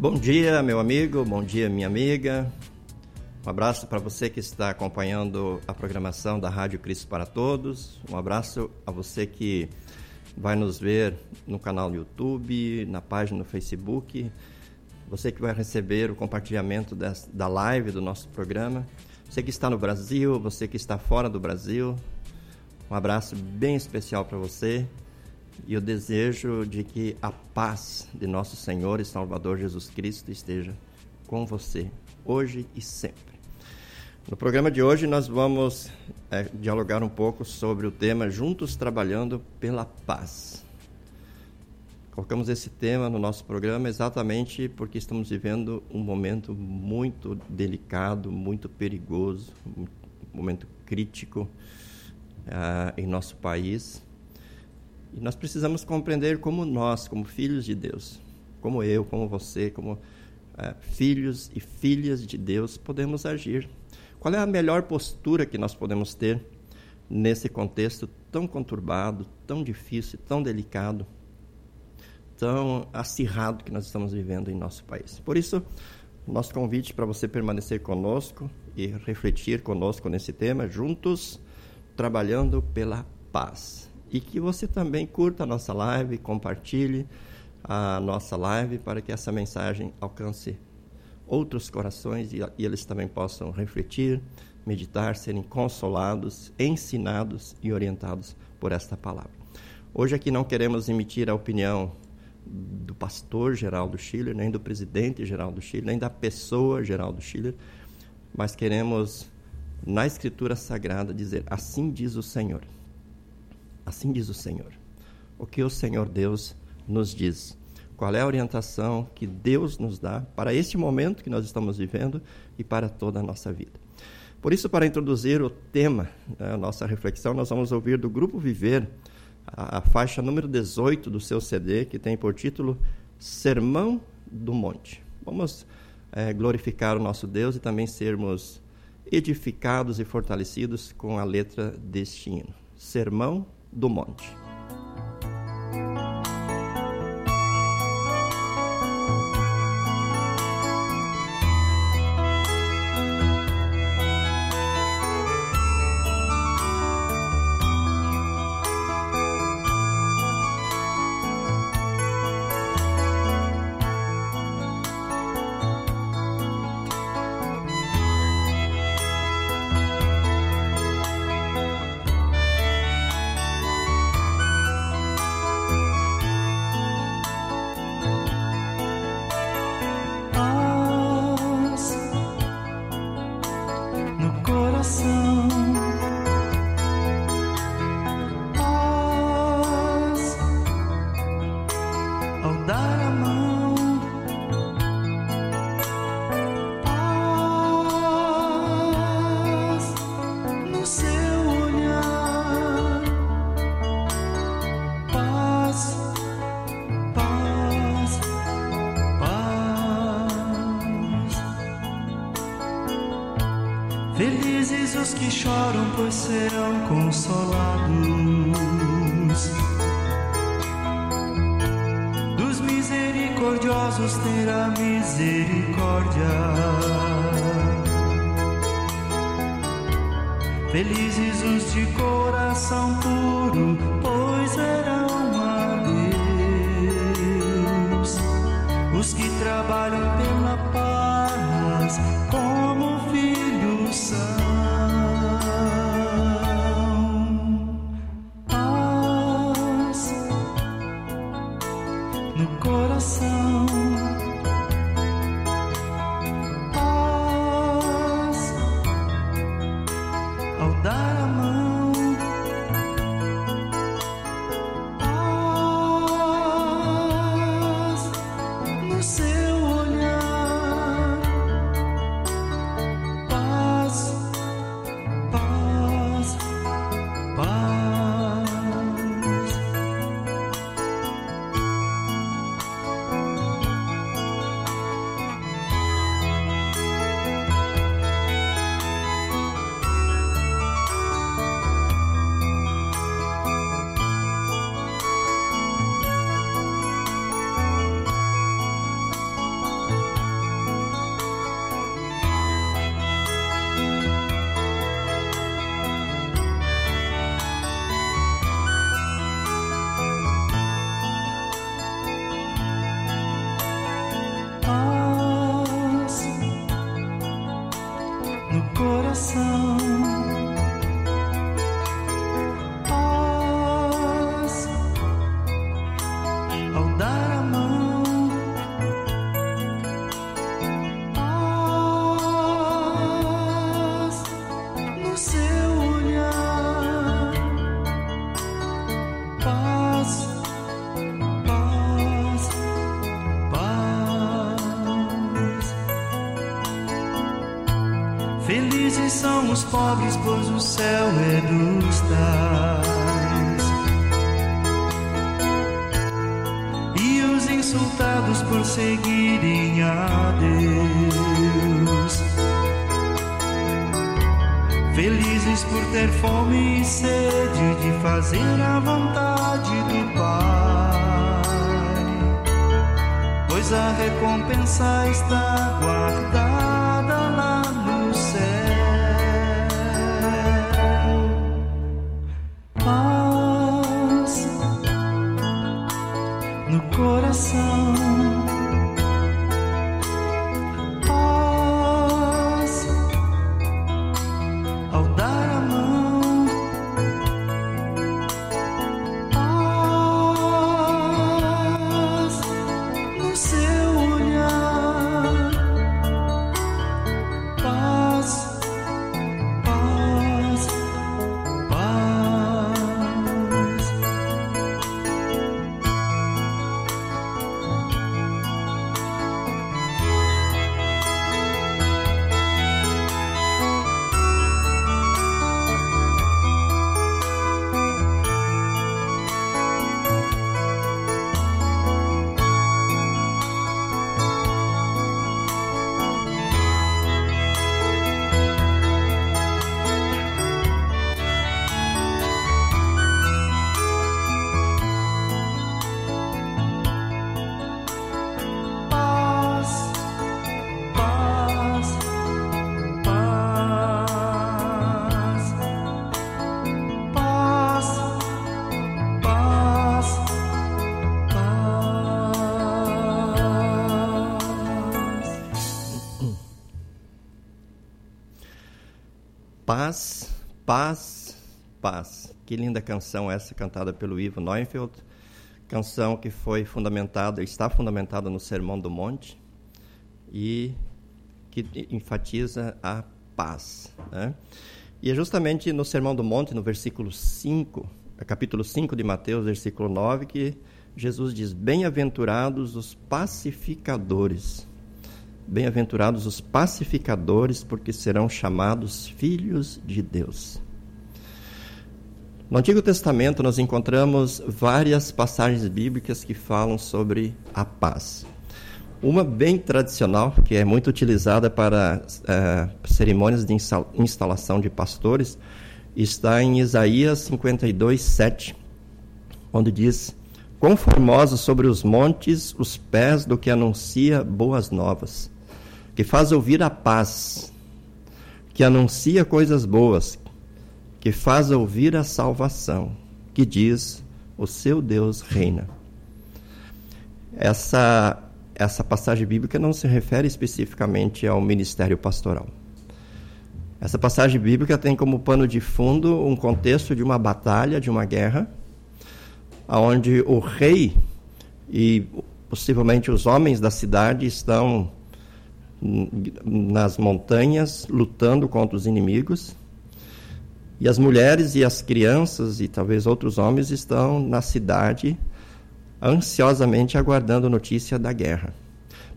Bom dia, meu amigo, bom dia, minha amiga. Um abraço para você que está acompanhando a programação da Rádio Cristo para Todos. Um abraço a você que vai nos ver no canal do YouTube, na página no Facebook. Você que vai receber o compartilhamento da live do nosso programa. Você que está no Brasil, você que está fora do Brasil. Um abraço bem especial para você e o desejo de que a paz de nosso Senhor e Salvador Jesus Cristo esteja com você, hoje e sempre. No programa de hoje, nós vamos é, dialogar um pouco sobre o tema Juntos Trabalhando pela Paz. Colocamos esse tema no nosso programa exatamente porque estamos vivendo um momento muito delicado, muito perigoso, um momento crítico uh, em nosso país e nós precisamos compreender como nós, como filhos de Deus, como eu, como você, como é, filhos e filhas de Deus, podemos agir. Qual é a melhor postura que nós podemos ter nesse contexto tão conturbado, tão difícil, tão delicado, tão acirrado que nós estamos vivendo em nosso país? Por isso, nosso convite para você permanecer conosco e refletir conosco nesse tema, juntos, trabalhando pela paz e que você também curta a nossa live, compartilhe a nossa live para que essa mensagem alcance outros corações e, e eles também possam refletir, meditar, serem consolados, ensinados e orientados por esta palavra. Hoje aqui não queremos emitir a opinião do pastor Geraldo Schiller, nem do presidente Geraldo Schiller, nem da pessoa Geraldo Schiller, mas queremos, na Escritura Sagrada, dizer: Assim diz o Senhor. Assim diz o Senhor. O que o Senhor Deus nos diz? Qual é a orientação que Deus nos dá para este momento que nós estamos vivendo e para toda a nossa vida? Por isso, para introduzir o tema, né, a nossa reflexão, nós vamos ouvir do Grupo Viver a, a faixa número 18 do seu CD, que tem por título Sermão do Monte. Vamos é, glorificar o nosso Deus e também sermos edificados e fortalecidos com a letra deste hino. Sermão do Monte. braços terá misericórdia. Felizes os de coração puro, pois serão a Deus. Os que trabalham pela paz, com pois o céu é dos tais. E os insultados por seguirem a Deus. Felizes por ter fome e sede de fazer a vontade do Pai, pois a recompensa está guardada coração. Paz. Paz, paz. Que linda canção essa cantada pelo Ivo Neufeld. Canção que foi fundamentada, está fundamentada no Sermão do Monte e que enfatiza a paz. Né? E é justamente no Sermão do Monte, no versículo 5, capítulo 5 de Mateus, versículo 9, que Jesus diz: Bem-aventurados os pacificadores. Bem-aventurados os pacificadores, porque serão chamados filhos de Deus. No Antigo Testamento, nós encontramos várias passagens bíblicas que falam sobre a paz. Uma bem tradicional, que é muito utilizada para eh, cerimônias de instalação de pastores, está em Isaías 52, 7, onde diz: Quão formosos sobre os montes os pés do que anuncia boas novas, que faz ouvir a paz, que anuncia coisas boas, que faz ouvir a salvação, que diz: O seu Deus reina. Essa, essa passagem bíblica não se refere especificamente ao ministério pastoral. Essa passagem bíblica tem como pano de fundo um contexto de uma batalha, de uma guerra, onde o rei e possivelmente os homens da cidade estão nas montanhas lutando contra os inimigos. E as mulheres e as crianças e talvez outros homens estão na cidade ansiosamente aguardando notícia da guerra.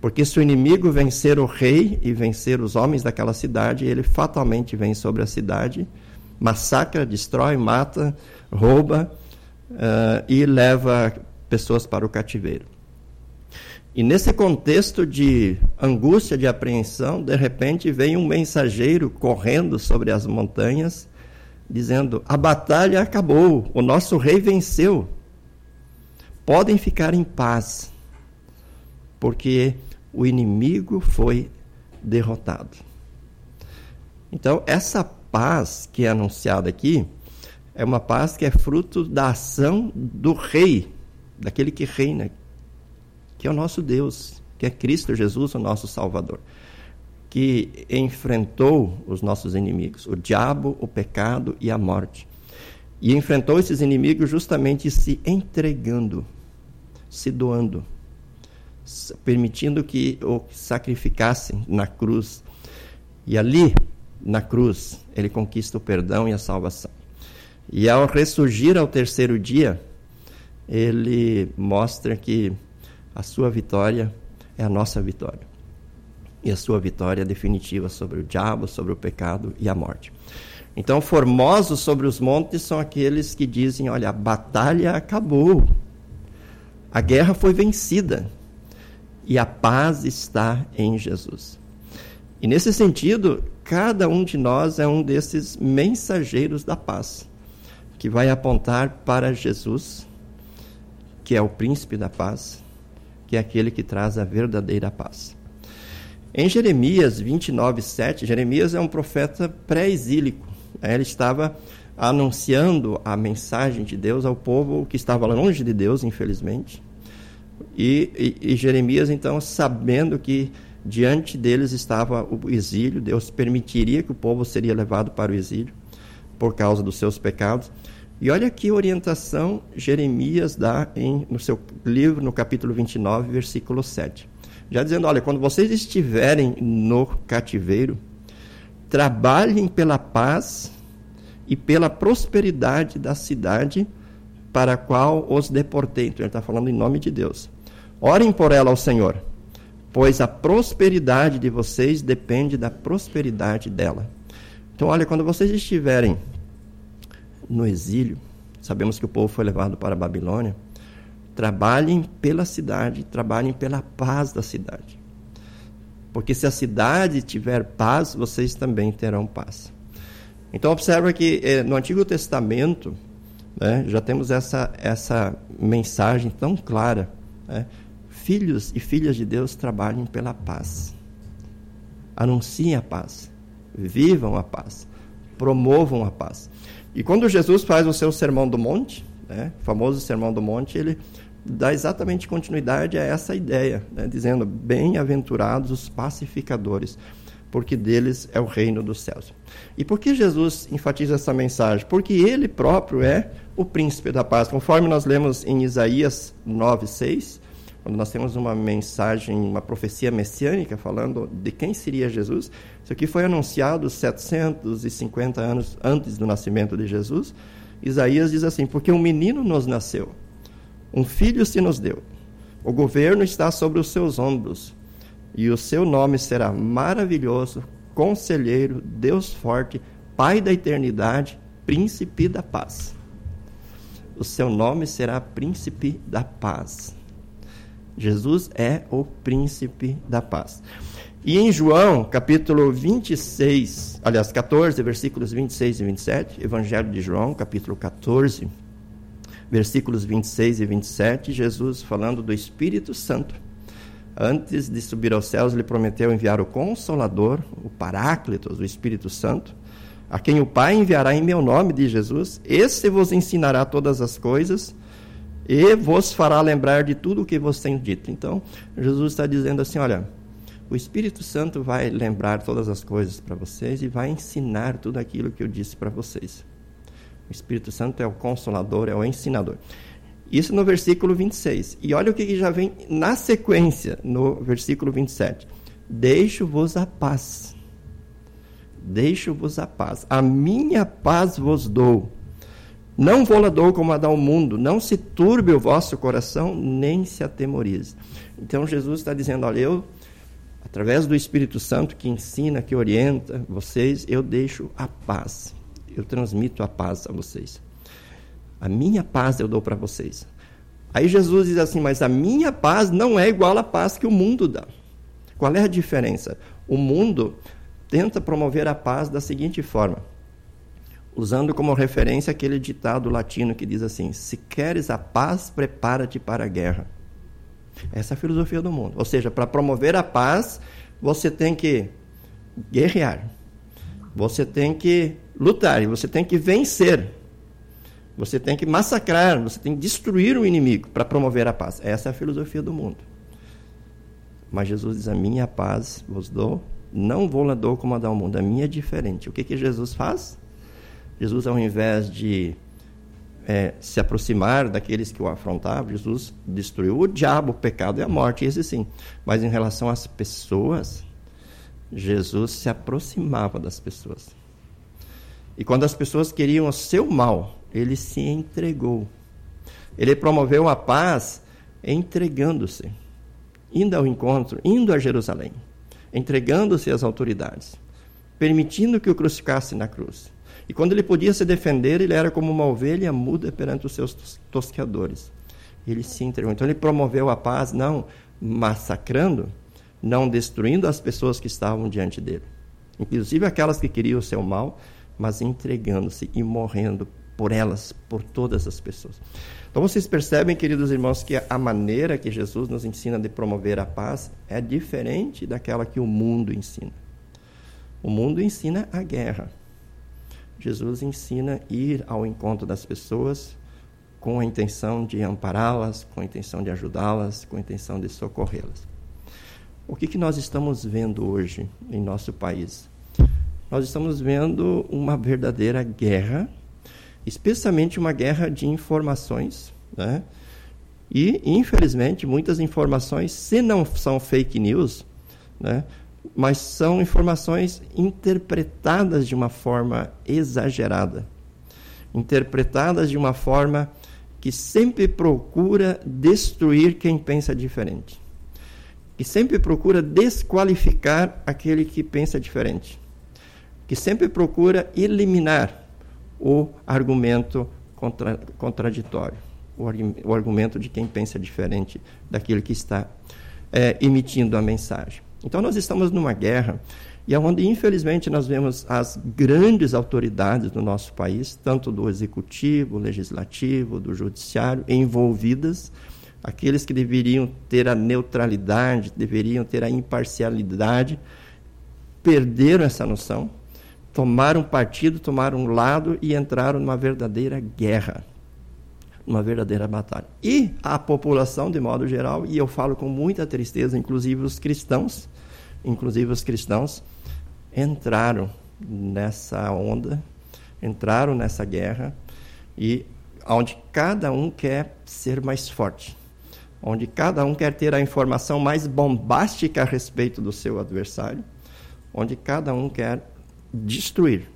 Porque se o inimigo vencer o rei e vencer os homens daquela cidade, ele fatalmente vem sobre a cidade, massacra, destrói, mata, rouba uh, e leva pessoas para o cativeiro. E nesse contexto de angústia, de apreensão, de repente vem um mensageiro correndo sobre as montanhas, dizendo: A batalha acabou, o nosso rei venceu. Podem ficar em paz, porque o inimigo foi derrotado. Então, essa paz que é anunciada aqui é uma paz que é fruto da ação do rei, daquele que reina, que é o nosso Deus, que é Cristo Jesus, o nosso Salvador, que enfrentou os nossos inimigos, o diabo, o pecado e a morte. E enfrentou esses inimigos justamente se entregando, se doando, permitindo que o sacrificassem na cruz. E ali, na cruz, ele conquista o perdão e a salvação. E ao ressurgir ao terceiro dia, ele mostra que a sua vitória é a nossa vitória. e a sua vitória definitiva sobre o diabo, sobre o pecado e a morte. Então, formosos sobre os montes são aqueles que dizem: olha, a batalha acabou, a guerra foi vencida e a paz está em Jesus. E nesse sentido, cada um de nós é um desses mensageiros da paz, que vai apontar para Jesus, que é o príncipe da paz, que é aquele que traz a verdadeira paz. Em Jeremias 29, 7, Jeremias é um profeta pré-exílico. Ele estava anunciando a mensagem de Deus ao povo que estava longe de Deus, infelizmente. E, e, e Jeremias, então, sabendo que diante deles estava o exílio, Deus permitiria que o povo seria levado para o exílio por causa dos seus pecados. E olha que orientação Jeremias dá em, no seu livro, no capítulo 29, versículo 7. Já dizendo: olha, quando vocês estiverem no cativeiro, trabalhem pela paz e pela prosperidade da cidade para a qual os deportei. Então, ele está falando em nome de Deus. Orem por ela ao Senhor, pois a prosperidade de vocês depende da prosperidade dela. Então, olha, quando vocês estiverem no exílio, sabemos que o povo foi levado para a Babilônia, trabalhem pela cidade, trabalhem pela paz da cidade. Porque se a cidade tiver paz, vocês também terão paz. Então observa que eh, no Antigo Testamento né, já temos essa, essa mensagem tão clara. Né? Filhos e filhas de Deus trabalhem pela paz. Anunciem a paz. Vivam a paz. Promovam a paz. E quando Jesus faz o seu Sermão do Monte, né, o famoso Sermão do Monte, ele dá exatamente continuidade a essa ideia, né, dizendo: Bem-aventurados os pacificadores, porque deles é o reino dos céus. E por que Jesus enfatiza essa mensagem? Porque ele próprio é o príncipe da paz. Conforme nós lemos em Isaías 9:6, quando nós temos uma mensagem, uma profecia messiânica falando de quem seria Jesus, isso aqui foi anunciado 750 anos antes do nascimento de Jesus. Isaías diz assim: Porque um menino nos nasceu, um filho se nos deu, o governo está sobre os seus ombros, e o seu nome será maravilhoso, conselheiro, Deus forte, Pai da eternidade, príncipe da paz. O seu nome será príncipe da paz. Jesus é o príncipe da paz. E em João, capítulo 26, aliás, 14, versículos 26 e 27, Evangelho de João, capítulo 14, versículos 26 e 27, Jesus falando do Espírito Santo. Antes de subir aos céus, ele prometeu enviar o Consolador, o Paráclitos, o Espírito Santo, a quem o Pai enviará em meu nome, de Jesus. Esse vos ensinará todas as coisas e vos fará lembrar de tudo o que vos tenho dito. Então, Jesus está dizendo assim: olha o Espírito Santo vai lembrar todas as coisas para vocês e vai ensinar tudo aquilo que eu disse para vocês. O Espírito Santo é o consolador, é o ensinador. Isso no versículo 26. E olha o que já vem na sequência, no versículo 27. Deixo-vos a paz. Deixo-vos a paz. A minha paz vos dou. Não vou-la dou como a dá o mundo. Não se turbe o vosso coração, nem se atemorize. Então Jesus está dizendo: olha, eu através do Espírito Santo que ensina, que orienta vocês, eu deixo a paz. Eu transmito a paz a vocês. A minha paz eu dou para vocês. Aí Jesus diz assim: Mas a minha paz não é igual à paz que o mundo dá. Qual é a diferença? O mundo tenta promover a paz da seguinte forma, usando como referência aquele ditado latino que diz assim: Se queres a paz, prepara-te para a guerra. Essa é a filosofia do mundo. Ou seja, para promover a paz, você tem que guerrear. Você tem que lutar você tem que vencer. Você tem que massacrar, você tem que destruir o inimigo para promover a paz. Essa é a filosofia do mundo. Mas Jesus diz: A minha paz vos dou, não vou lá dou como a dá o mundo. A minha é diferente. O que, que Jesus faz? Jesus, ao invés de é, se aproximar daqueles que o afrontavam, Jesus destruiu o diabo, o pecado e a morte, esse sim. Mas em relação às pessoas, Jesus se aproximava das pessoas. E quando as pessoas queriam o seu mal, ele se entregou. Ele promoveu a paz entregando-se, indo ao encontro, indo a Jerusalém. entregando-se às autoridades, permitindo que o crucificasse na cruz. E quando ele podia se defender, ele era como uma ovelha muda perante os seus tosqueadores. Ele se entregou. Então ele promoveu a paz, não massacrando, não destruindo as pessoas que estavam diante dele, inclusive aquelas que queriam o seu mal, mas entregando-se e morrendo por elas, por todas as pessoas. Então vocês percebem, queridos irmãos, que a maneira que Jesus nos ensina de promover a paz é diferente daquela que o mundo ensina. O mundo ensina a guerra. Jesus ensina ir ao encontro das pessoas com a intenção de ampará-las, com a intenção de ajudá-las, com a intenção de socorrê-las. O que, que nós estamos vendo hoje em nosso país? Nós estamos vendo uma verdadeira guerra, especialmente uma guerra de informações, né? E, infelizmente, muitas informações, se não são fake news, né, mas são informações interpretadas de uma forma exagerada, interpretadas de uma forma que sempre procura destruir quem pensa diferente, que sempre procura desqualificar aquele que pensa diferente, que sempre procura eliminar o argumento contra, contraditório, o, o, argumento de quem pensa diferente daquele que está é, emitindo a mensagem. Então nós estamos numa guerra e é onde infelizmente nós vemos as grandes autoridades do nosso país, tanto do executivo, legislativo, do judiciário, envolvidas, aqueles que deveriam ter a neutralidade, deveriam ter a imparcialidade, perderam essa noção, tomaram partido, tomaram um lado e entraram numa verdadeira guerra uma verdadeira batalha. E a população, de modo geral, e eu falo com muita tristeza, inclusive os cristãos, inclusive os cristãos, entraram nessa onda, entraram nessa guerra, e onde cada um quer ser mais forte, onde cada um quer ter a informação mais bombástica a respeito do seu adversário, onde cada um quer destruir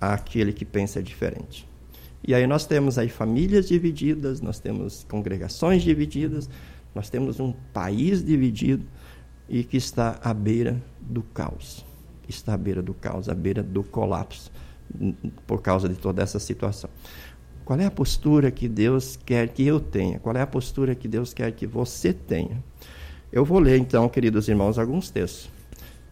aquele que pensa diferente. E aí nós temos aí famílias divididas, nós temos congregações divididas, nós temos um país dividido e que está à beira do caos. Está à beira do caos, à beira do colapso, por causa de toda essa situação. Qual é a postura que Deus quer que eu tenha? Qual é a postura que Deus quer que você tenha? Eu vou ler então, queridos irmãos, alguns textos.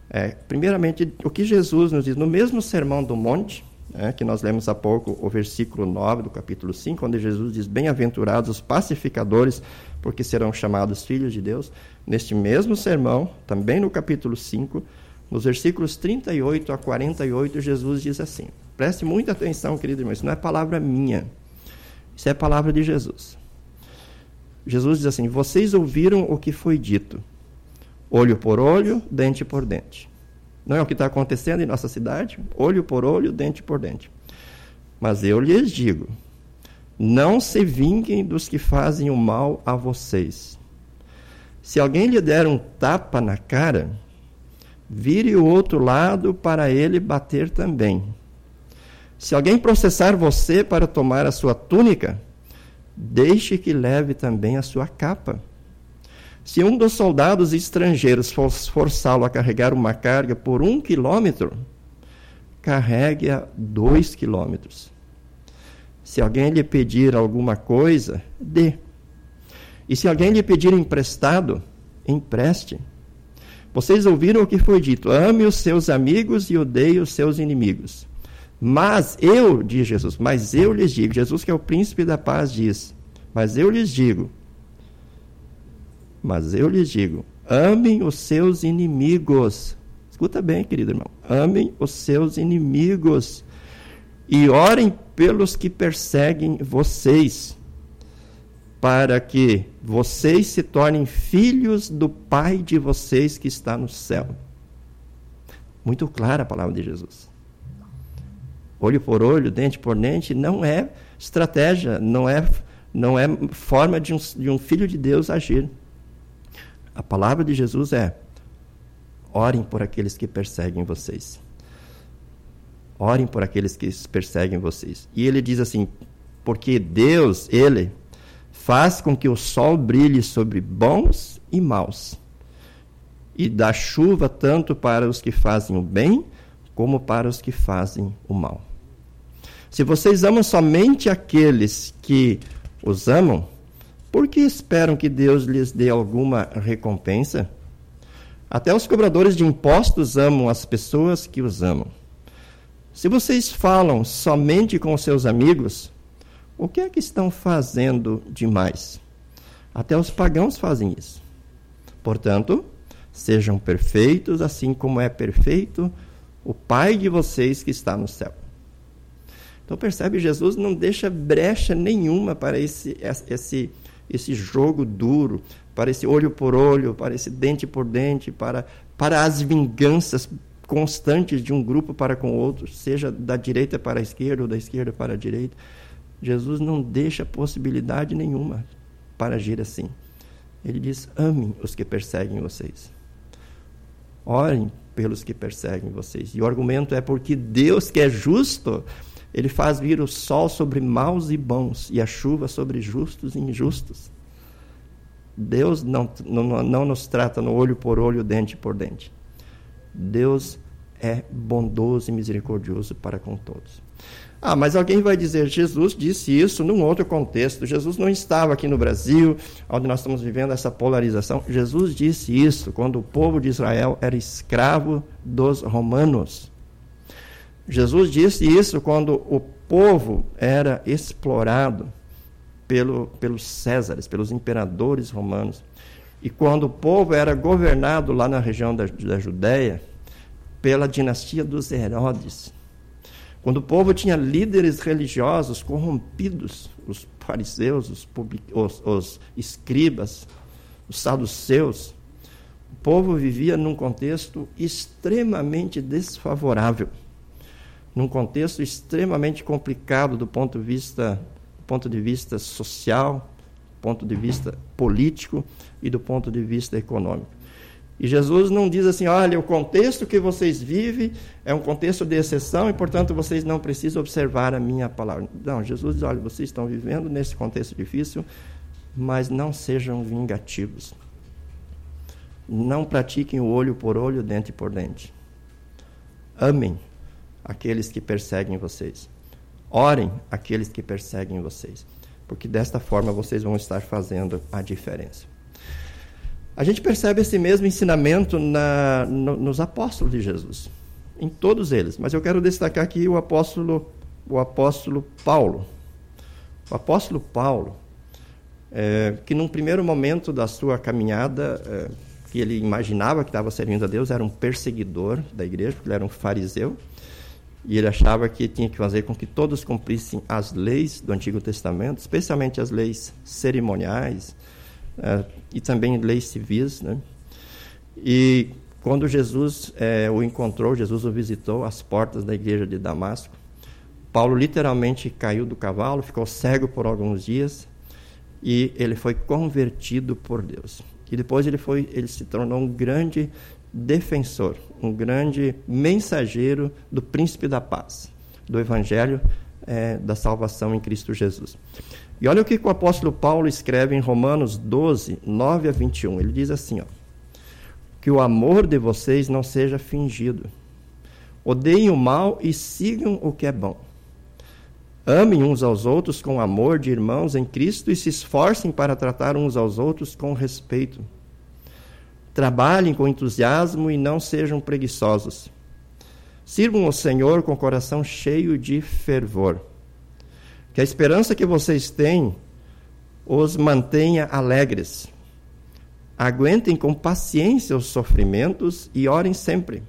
É, primeiramente, o que Jesus nos diz no mesmo Sermão do Monte, é, que nós lemos há pouco, o versículo 9 do capítulo 5, onde Jesus diz: Bem-aventurados os pacificadores, porque serão chamados filhos de Deus. Neste mesmo sermão, também no capítulo 5, nos versículos 38 a 48, Jesus diz assim: Preste muita atenção, querido irmão, isso não é palavra minha, isso é palavra de Jesus. Jesus diz assim: Vocês ouviram o que foi dito, olho por olho, dente por dente. Não é o que está acontecendo em nossa cidade? Olho por olho, dente por dente. Mas eu lhes digo: não se vinguem dos que fazem o mal a vocês. Se alguém lhe der um tapa na cara, vire o outro lado para ele bater também. Se alguém processar você para tomar a sua túnica, deixe que leve também a sua capa. Se um dos soldados estrangeiros forçá-lo a carregar uma carga por um quilômetro, carregue-a dois quilômetros. Se alguém lhe pedir alguma coisa, dê. E se alguém lhe pedir emprestado, empreste. Vocês ouviram o que foi dito: ame os seus amigos e odeie os seus inimigos. Mas eu, diz Jesus, mas eu lhes digo, Jesus que é o príncipe da paz diz, mas eu lhes digo, mas eu lhes digo: amem os seus inimigos. Escuta bem, querido irmão. Amem os seus inimigos. E orem pelos que perseguem vocês, para que vocês se tornem filhos do Pai de vocês que está no céu. Muito clara a palavra de Jesus. Olho por olho, dente por dente, não é estratégia, não é, não é forma de um, de um filho de Deus agir. A palavra de Jesus é: orem por aqueles que perseguem vocês. Orem por aqueles que perseguem vocês. E ele diz assim: porque Deus, Ele, faz com que o sol brilhe sobre bons e maus, e dá chuva tanto para os que fazem o bem como para os que fazem o mal. Se vocês amam somente aqueles que os amam, por que esperam que Deus lhes dê alguma recompensa? Até os cobradores de impostos amam as pessoas que os amam. Se vocês falam somente com seus amigos, o que é que estão fazendo demais? Até os pagãos fazem isso. Portanto, sejam perfeitos, assim como é perfeito o Pai de vocês que está no céu. Então percebe, Jesus não deixa brecha nenhuma para esse, esse, esse jogo duro, para esse olho por olho, para esse dente por dente, para, para as vinganças constantes de um grupo para com outro, seja da direita para a esquerda ou da esquerda para a direita. Jesus não deixa possibilidade nenhuma para agir assim. Ele diz: amem os que perseguem vocês. Orem pelos que perseguem vocês. E o argumento é porque Deus, que é justo, ele faz vir o sol sobre maus e bons e a chuva sobre justos e injustos. Deus não, não, não nos trata no olho por olho, dente por dente. Deus é bondoso e misericordioso para com todos. Ah, mas alguém vai dizer, Jesus disse isso num outro contexto. Jesus não estava aqui no Brasil, onde nós estamos vivendo essa polarização. Jesus disse isso quando o povo de Israel era escravo dos romanos. Jesus disse isso quando o povo era explorado pelo, pelos Césares, pelos imperadores romanos. E quando o povo era governado lá na região da, da Judéia pela dinastia dos Herodes. Quando o povo tinha líderes religiosos corrompidos, os fariseus, os, os, os escribas, os saduceus, o povo vivia num contexto extremamente desfavorável num contexto extremamente complicado do ponto de vista, ponto de vista social, ponto de vista político e do ponto de vista econômico. E Jesus não diz assim, olha, o contexto que vocês vivem é um contexto de exceção e, portanto, vocês não precisam observar a minha palavra. Não, Jesus diz, olha, vocês estão vivendo nesse contexto difícil, mas não sejam vingativos. Não pratiquem o olho por olho, dente por dente. Amem aqueles que perseguem vocês. Orem aqueles que perseguem vocês, porque desta forma vocês vão estar fazendo a diferença. A gente percebe esse mesmo ensinamento na, no, nos apóstolos de Jesus, em todos eles, mas eu quero destacar aqui o apóstolo, o apóstolo Paulo. O apóstolo Paulo, é, que num primeiro momento da sua caminhada, é, que ele imaginava que estava servindo a Deus, era um perseguidor da igreja, porque ele era um fariseu e ele achava que tinha que fazer com que todos cumprissem as leis do Antigo Testamento, especialmente as leis cerimoniais uh, e também leis civis. Né? E quando Jesus uh, o encontrou, Jesus o visitou às portas da igreja de Damasco, Paulo literalmente caiu do cavalo, ficou cego por alguns dias e ele foi convertido por Deus. E depois ele foi, ele se tornou um grande defensor, um grande mensageiro do príncipe da paz, do evangelho é, da salvação em Cristo Jesus. E olha o que o apóstolo Paulo escreve em Romanos 12, 9 a 21. Ele diz assim: ó, que o amor de vocês não seja fingido. Odeiem o mal e sigam o que é bom. Amem uns aos outros com amor de irmãos em Cristo e se esforcem para tratar uns aos outros com respeito. Trabalhem com entusiasmo e não sejam preguiçosos. Sirvam ao Senhor com o coração cheio de fervor. Que a esperança que vocês têm os mantenha alegres. Aguentem com paciência os sofrimentos e orem sempre.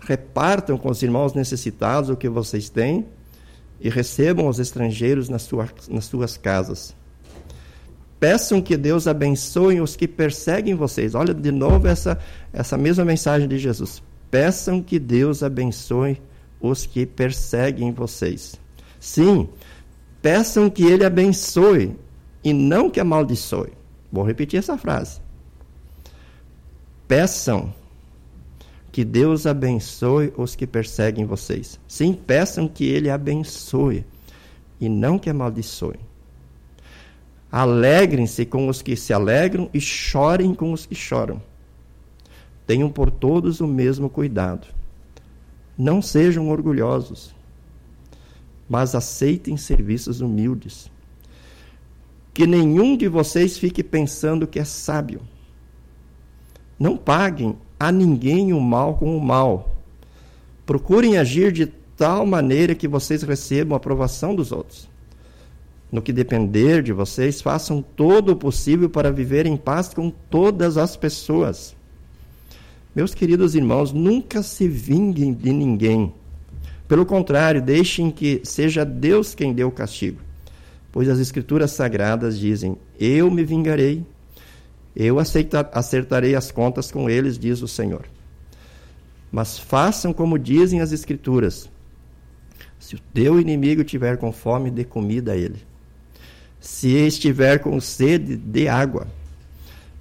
Repartam com os irmãos necessitados o que vocês têm e recebam os estrangeiros nas, nas suas casas. Peçam que Deus abençoe os que perseguem vocês. Olha de novo essa, essa mesma mensagem de Jesus. Peçam que Deus abençoe os que perseguem vocês. Sim, peçam que Ele abençoe e não que amaldiçoe. Vou repetir essa frase. Peçam que Deus abençoe os que perseguem vocês. Sim, peçam que Ele abençoe e não que amaldiçoe. Alegrem-se com os que se alegram e chorem com os que choram. tenham por todos o mesmo cuidado. Não sejam orgulhosos, mas aceitem serviços humildes. Que nenhum de vocês fique pensando que é sábio. Não paguem a ninguém o mal com o mal. Procurem agir de tal maneira que vocês recebam a aprovação dos outros. No que depender de vocês, façam todo o possível para viver em paz com todas as pessoas. Meus queridos irmãos, nunca se vinguem de ninguém. Pelo contrário, deixem que seja Deus quem dê o castigo. Pois as Escrituras Sagradas dizem: Eu me vingarei, eu acertarei as contas com eles, diz o Senhor. Mas façam como dizem as Escrituras: se o teu inimigo tiver com fome, dê comida a ele. Se estiver com sede, dê água.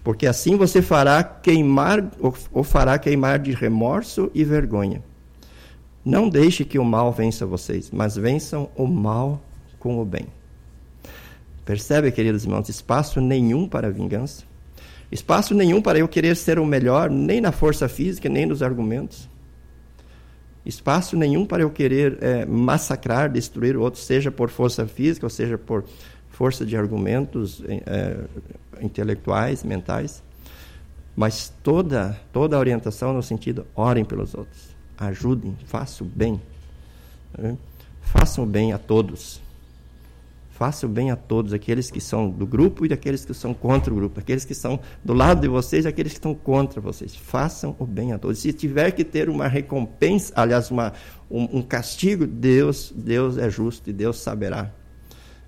Porque assim você fará queimar, ou fará queimar de remorso e vergonha. Não deixe que o mal vença vocês, mas vençam o mal com o bem. Percebe, queridos irmãos, espaço nenhum para vingança. Espaço nenhum para eu querer ser o melhor, nem na força física, nem nos argumentos. Espaço nenhum para eu querer é, massacrar, destruir o outro, seja por força física, ou seja por força de argumentos é, intelectuais, mentais. Mas toda, toda a orientação no sentido, orem pelos outros, ajudem, façam bem. Né? Façam bem a todos. Faça o bem a todos, aqueles que são do grupo e daqueles que são contra o grupo, aqueles que são do lado de vocês e aqueles que estão contra vocês. Façam o bem a todos. Se tiver que ter uma recompensa, aliás, uma, um, um castigo, Deus, Deus é justo e Deus saberá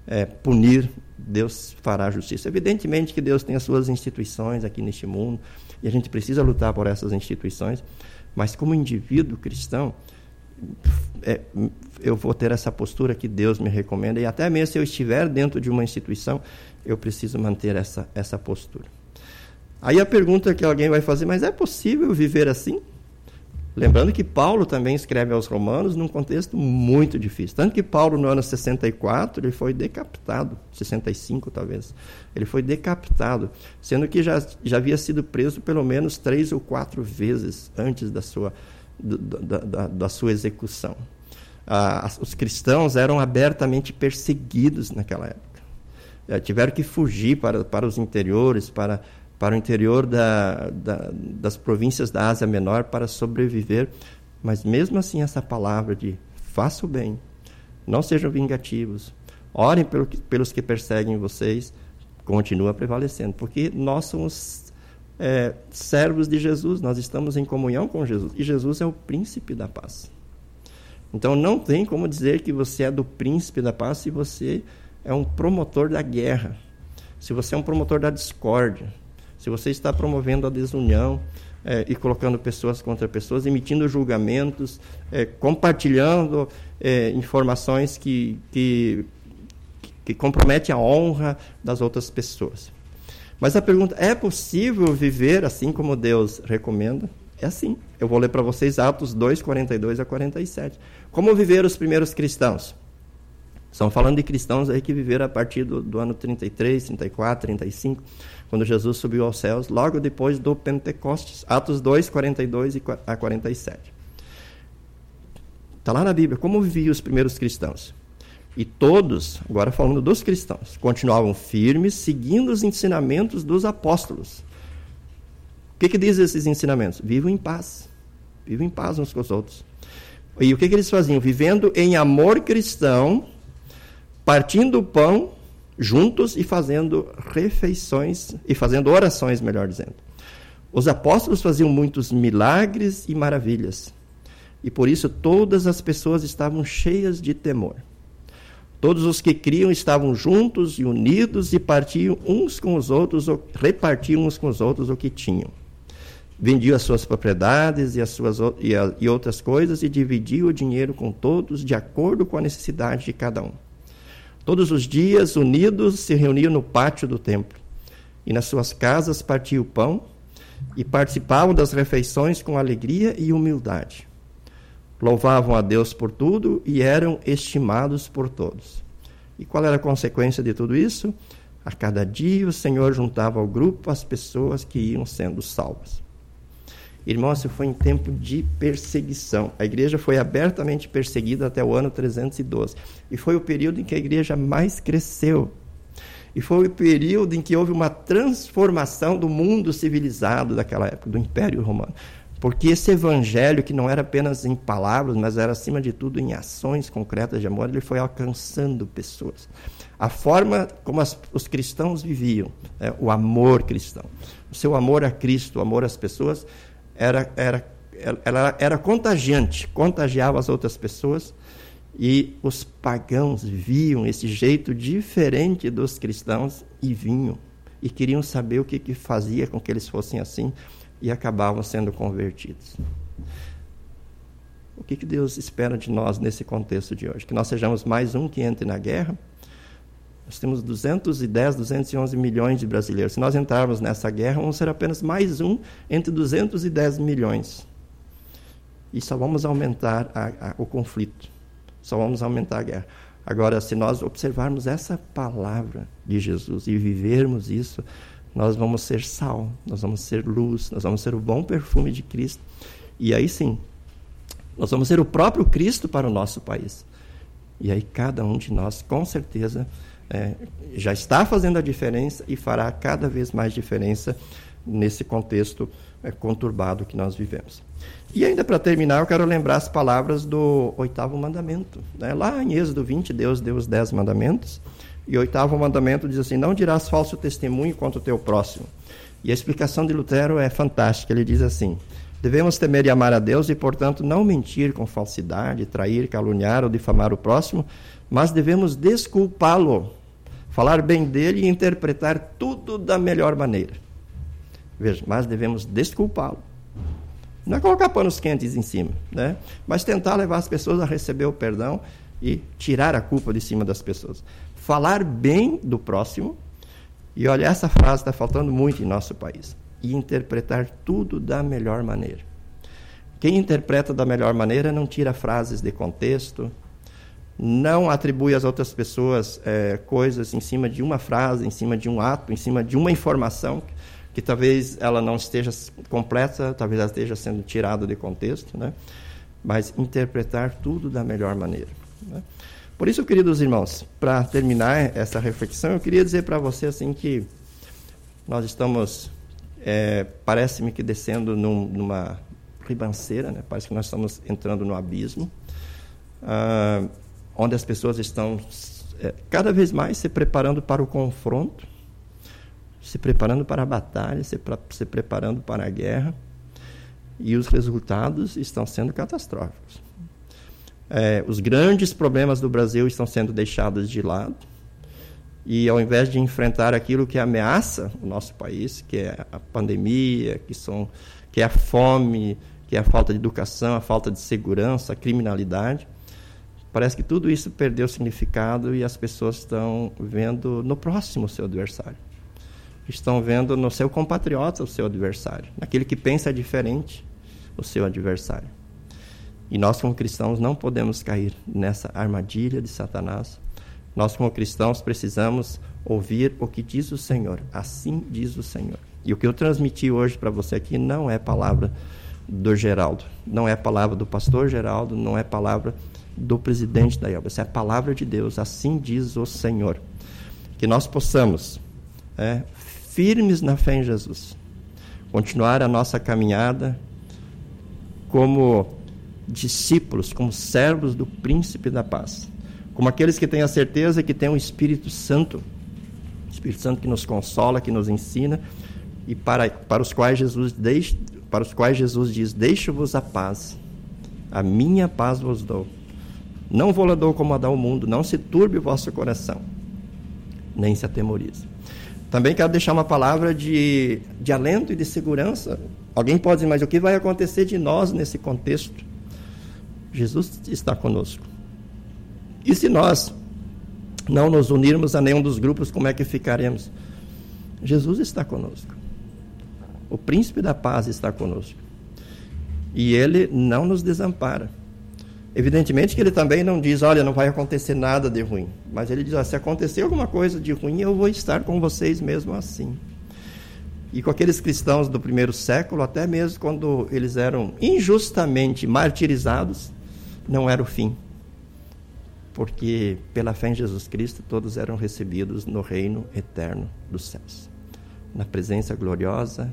é, punir, Deus fará justiça. Evidentemente que Deus tem as suas instituições aqui neste mundo e a gente precisa lutar por essas instituições, mas como indivíduo cristão, é, eu vou ter essa postura que Deus me recomenda, e até mesmo se eu estiver dentro de uma instituição, eu preciso manter essa, essa postura. Aí a pergunta que alguém vai fazer, mas é possível viver assim? Lembrando que Paulo também escreve aos Romanos num contexto muito difícil. Tanto que Paulo, no ano 64, ele foi decapitado, 65 talvez. Ele foi decapitado, sendo que já, já havia sido preso pelo menos três ou quatro vezes antes da sua, da, da, da sua execução. Ah, os cristãos eram abertamente perseguidos naquela época. Eh, tiveram que fugir para, para os interiores, para, para o interior da, da, das províncias da Ásia Menor para sobreviver. Mas mesmo assim, essa palavra de faça o bem, não sejam vingativos, orem pelo pelos que perseguem vocês, continua prevalecendo, porque nós somos é, servos de Jesus, nós estamos em comunhão com Jesus. E Jesus é o príncipe da paz. Então não tem como dizer que você é do príncipe da paz se você é um promotor da guerra, se você é um promotor da discórdia, se você está promovendo a desunião é, e colocando pessoas contra pessoas, emitindo julgamentos, é, compartilhando é, informações que, que, que comprometem a honra das outras pessoas. Mas a pergunta: é possível viver assim como Deus recomenda? É assim. Eu vou ler para vocês Atos 2, 42 a 47. Como viveram os primeiros cristãos? Estamos falando de cristãos aí que viveram a partir do, do, ano 33, 34, 35, quando Jesus subiu aos céus, logo depois do Pentecostes. Atos 2, 42 a 47. Está lá na Bíblia. Como viviam os primeiros cristãos? E todos, agora falando dos cristãos, continuavam firmes, seguindo os ensinamentos dos apóstolos. O que, que diz esses ensinamentos? Vivam em paz. Vivam em paz uns com os outros. E o que, que eles faziam? Vivendo em amor cristão, partindo o pão juntos e fazendo refeições, e fazendo orações, melhor dizendo. Os apóstolos faziam muitos milagres e maravilhas. E por isso todas as pessoas estavam cheias de temor. Todos os que criam estavam juntos e unidos e partiam uns com os outros, repartiam uns com os outros o que tinham. Vendiam as suas propriedades e, as suas, e, a, e outras coisas e dividiam o dinheiro com todos de acordo com a necessidade de cada um. Todos os dias, unidos, se reuniam no pátio do templo e nas suas casas partiam o pão e participavam das refeições com alegria e humildade louvavam a Deus por tudo e eram estimados por todos. E qual era a consequência de tudo isso? A cada dia o Senhor juntava ao grupo as pessoas que iam sendo salvas. Irmão, isso foi em tempo de perseguição. A igreja foi abertamente perseguida até o ano 312. E foi o período em que a igreja mais cresceu. E foi o período em que houve uma transformação do mundo civilizado daquela época, do Império Romano. Porque esse evangelho, que não era apenas em palavras, mas era acima de tudo em ações concretas de amor, ele foi alcançando pessoas. A forma como as, os cristãos viviam, é, o amor cristão, o seu amor a Cristo, o amor às pessoas, era, era, ela era contagiante, contagiava as outras pessoas e os pagãos viam esse jeito diferente dos cristãos e vinham e queriam saber o que, que fazia com que eles fossem assim e acabavam sendo convertidos. O que, que Deus espera de nós nesse contexto de hoje? Que nós sejamos mais um que entre na guerra? Nós temos 210, 211 milhões de brasileiros. Se nós entrarmos nessa guerra, vamos ser apenas mais um entre 210 milhões. E só vamos aumentar a, a, o conflito. Só vamos aumentar a guerra. Agora, se nós observarmos essa palavra de Jesus e vivermos isso, nós vamos ser sal, nós vamos ser luz, nós vamos ser o bom perfume de Cristo. E aí sim, nós vamos ser o próprio Cristo para o nosso país. E aí cada um de nós, com certeza, é, já está fazendo a diferença e fará cada vez mais diferença nesse contexto é, conturbado que nós vivemos. E ainda para terminar, eu quero lembrar as palavras do oitavo mandamento. Né? Lá em Êxodo 20, Deus deu os dez mandamentos. E o oitavo mandamento diz assim: Não dirás falso testemunho contra o teu próximo. E a explicação de Lutero é fantástica. Ele diz assim: Devemos temer e amar a Deus e, portanto, não mentir com falsidade, trair, caluniar ou difamar o próximo, mas devemos desculpá-lo falar bem dele e interpretar tudo da melhor maneira. Veja, mas devemos desculpá-lo. Não é colocar panos quentes em cima, né? mas tentar levar as pessoas a receber o perdão e tirar a culpa de cima das pessoas. Falar bem do próximo, e olha, essa frase está faltando muito em nosso país, e interpretar tudo da melhor maneira. Quem interpreta da melhor maneira não tira frases de contexto, não atribui às outras pessoas é, coisas em cima de uma frase, em cima de um ato, em cima de uma informação que, talvez ela não esteja completa, talvez ela esteja sendo tirada de contexto, né? mas interpretar tudo da melhor maneira. Né? Por isso, queridos irmãos, para terminar essa reflexão, eu queria dizer para você assim que nós estamos, é, parece-me que descendo num, numa ribanceira, né? parece que nós estamos entrando no abismo. Ah, onde as pessoas estão é, cada vez mais se preparando para o confronto, se preparando para a batalha, se, pra, se preparando para a guerra, e os resultados estão sendo catastróficos. É, os grandes problemas do Brasil estão sendo deixados de lado, e ao invés de enfrentar aquilo que ameaça o nosso país, que é a pandemia, que, são, que é a fome, que é a falta de educação, a falta de segurança, a criminalidade, Parece que tudo isso perdeu significado e as pessoas estão vendo no próximo o seu adversário. Estão vendo no seu compatriota o seu adversário, naquele que pensa diferente o seu adversário. E nós, como cristãos, não podemos cair nessa armadilha de Satanás. Nós, como cristãos, precisamos ouvir o que diz o Senhor. Assim diz o Senhor. E o que eu transmiti hoje para você aqui não é palavra do Geraldo, não é palavra do pastor Geraldo, não é palavra do presidente da IELB. Essa é a palavra de Deus, assim diz o Senhor. Que nós possamos, é, firmes na fé em Jesus, continuar a nossa caminhada como discípulos, como servos do príncipe da paz, como aqueles que têm a certeza que tem o Espírito Santo, Espírito Santo que nos consola, que nos ensina e para, para os quais Jesus deixa, para os quais Jesus diz: Deixo-vos a paz, a minha paz vos dou. Não vou lá dou como a dá o mundo, não se turbe o vosso coração, nem se atemorize. Também quero deixar uma palavra de, de alento e de segurança. Alguém pode dizer, mas o que vai acontecer de nós nesse contexto? Jesus está conosco. E se nós não nos unirmos a nenhum dos grupos, como é que ficaremos? Jesus está conosco. O príncipe da paz está conosco. E ele não nos desampara. Evidentemente que ele também não diz, olha, não vai acontecer nada de ruim. Mas ele diz, se acontecer alguma coisa de ruim, eu vou estar com vocês mesmo assim. E com aqueles cristãos do primeiro século, até mesmo quando eles eram injustamente martirizados, não era o fim. Porque pela fé em Jesus Cristo, todos eram recebidos no reino eterno dos céus. Na presença gloriosa,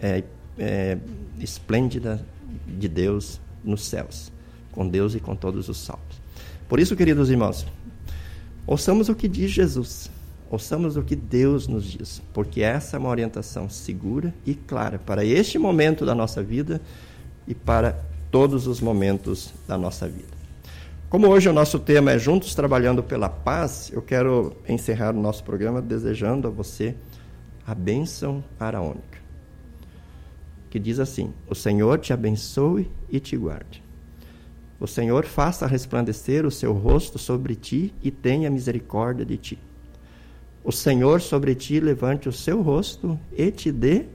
é, é, esplêndida de Deus nos céus, com Deus e com todos os salvos. Por isso, queridos irmãos, ouçamos o que diz Jesus. Ouçamos o que Deus nos diz, porque essa é uma orientação segura e clara para este momento da nossa vida e para todos os momentos da nossa vida. Como hoje o nosso tema é Juntos Trabalhando pela Paz, eu quero encerrar o nosso programa desejando a você a bênção araônica, que diz assim: O Senhor te abençoe e te guarde. O Senhor faça resplandecer o seu rosto sobre ti e tenha misericórdia de ti. O Senhor sobre ti levante o seu rosto e te dê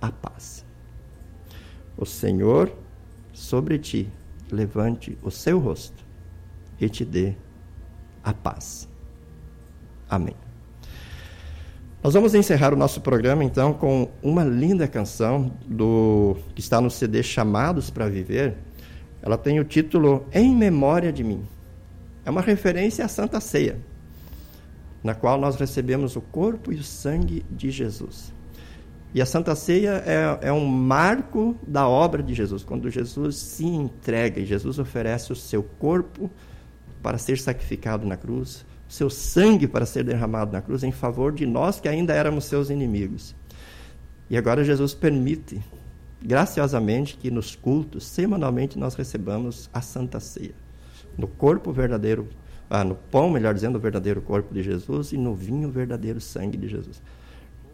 a paz. O Senhor sobre ti levante o seu rosto e te dê a paz. Amém. Nós vamos encerrar o nosso programa então com uma linda canção do que está no CD Chamados para Viver. Ela tem o título Em Memória de Mim. É uma referência à Santa Ceia na qual nós recebemos o corpo e o sangue de Jesus. E a Santa Ceia é, é, um marco da obra de Jesus, quando Jesus se entrega e Jesus oferece o seu corpo para ser sacrificado na cruz, o seu sangue para ser derramado na cruz em favor de nós que ainda éramos seus inimigos. E agora Jesus permite, graciosamente, que nos cultos, semanalmente, nós recebamos a Santa Ceia, no corpo verdadeiro ah, no pão, melhor dizendo, o verdadeiro corpo de Jesus e no vinho, o verdadeiro sangue de Jesus.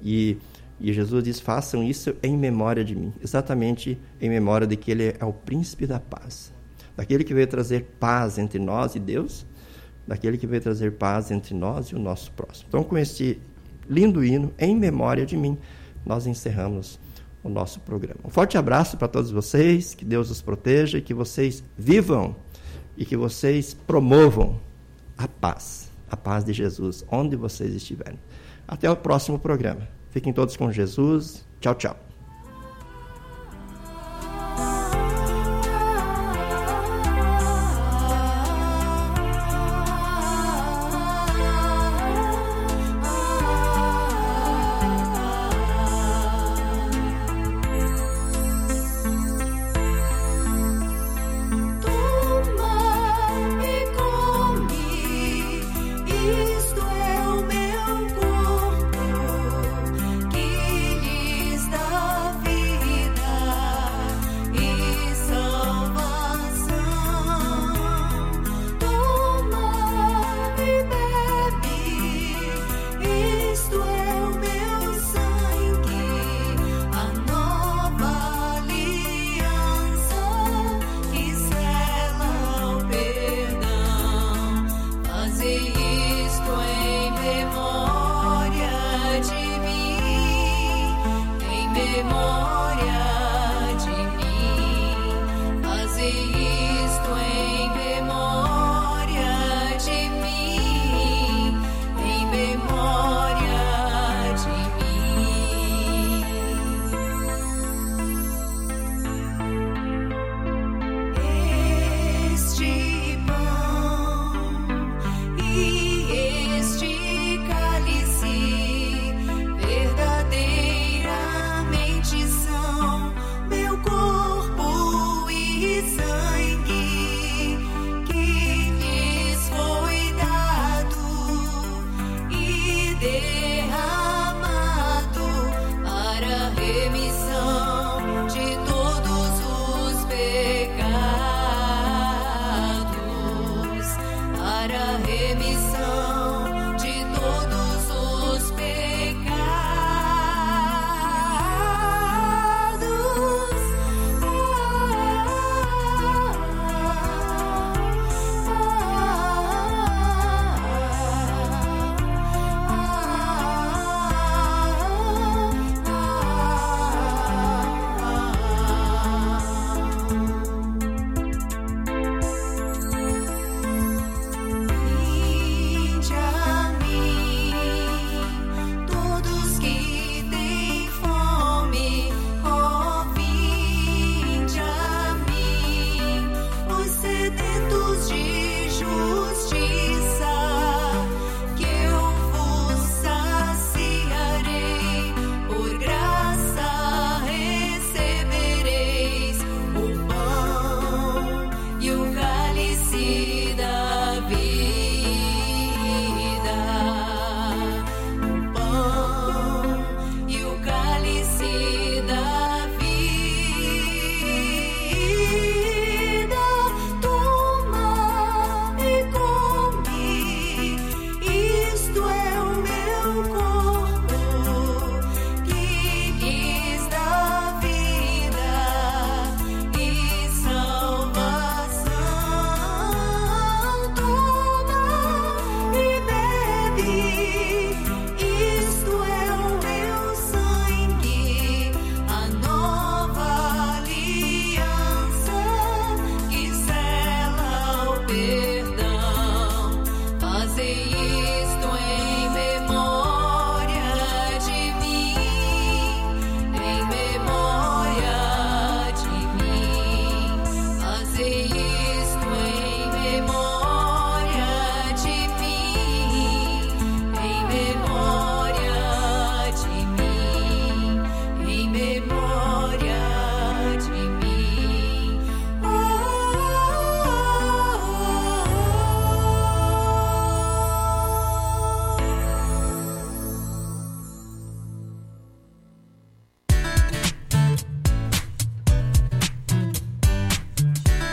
E, e Jesus diz: façam isso em memória de mim, exatamente em memória de que Ele é o príncipe da paz, daquele que veio trazer paz entre nós e Deus, daquele que veio trazer paz entre nós e o nosso próximo. Então, com este lindo hino, em memória de mim, nós encerramos o nosso programa. Um forte abraço para todos vocês, que Deus os proteja e que vocês vivam e que vocês promovam a paz, a paz de Jesus, onde vocês estiverem. Até o próximo programa. Fiquem todos com Jesus. Tchau, tchau.